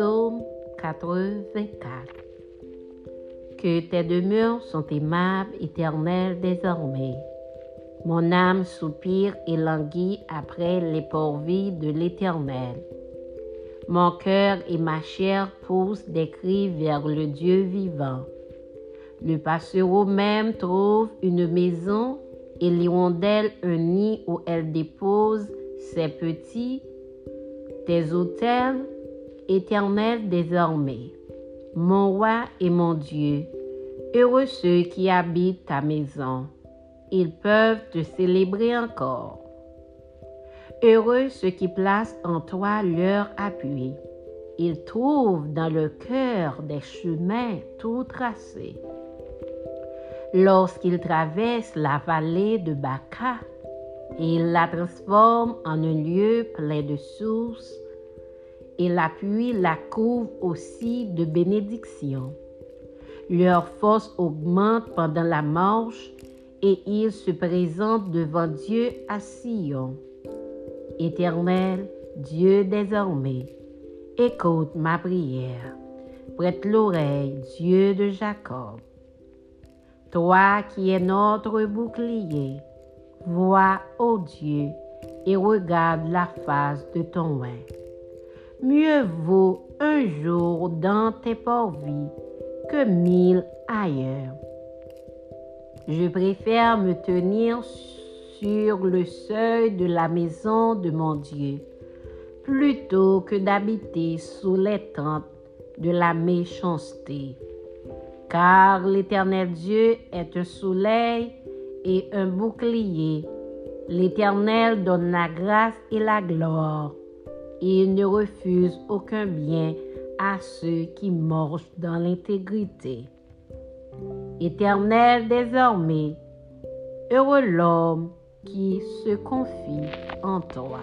184. Que tes demeures sont aimables, éternelles désormais. Mon âme soupire et languit après les porvis de l'Éternel. Mon cœur et ma chair poussent des cris vers le Dieu vivant. Le passereau même trouve une maison et l'hirondelle un nid où elle dépose ses petits. Tes autels éternels désormais, mon roi et mon Dieu, heureux ceux qui habitent ta maison, ils peuvent te célébrer encore. Heureux ceux qui placent en toi leur appui. Ils trouvent dans le cœur des chemins tout tracés. Lorsqu'ils traversent la vallée de Baca, ils la transforment en un lieu plein de sources, et la la couvre aussi de bénédictions. Leur force augmente pendant la marche et ils se présentent devant Dieu à Sion. Éternel, Dieu désormais, écoute ma prière. Prête l'oreille, Dieu de Jacob. Toi qui es notre bouclier, vois, ô Dieu, et regarde la face de ton roi. Mieux vaut un jour dans tes porvis que mille ailleurs. Je préfère me tenir sur le seuil de la maison de mon Dieu, plutôt que d'habiter sous les tentes de la méchanceté. Car l'Éternel Dieu est un soleil et un bouclier. L'Éternel donne la grâce et la gloire. Il ne refuse aucun bien à ceux qui marchent dans l'intégrité. Éternel désormais, heureux l'homme qui se confie en toi.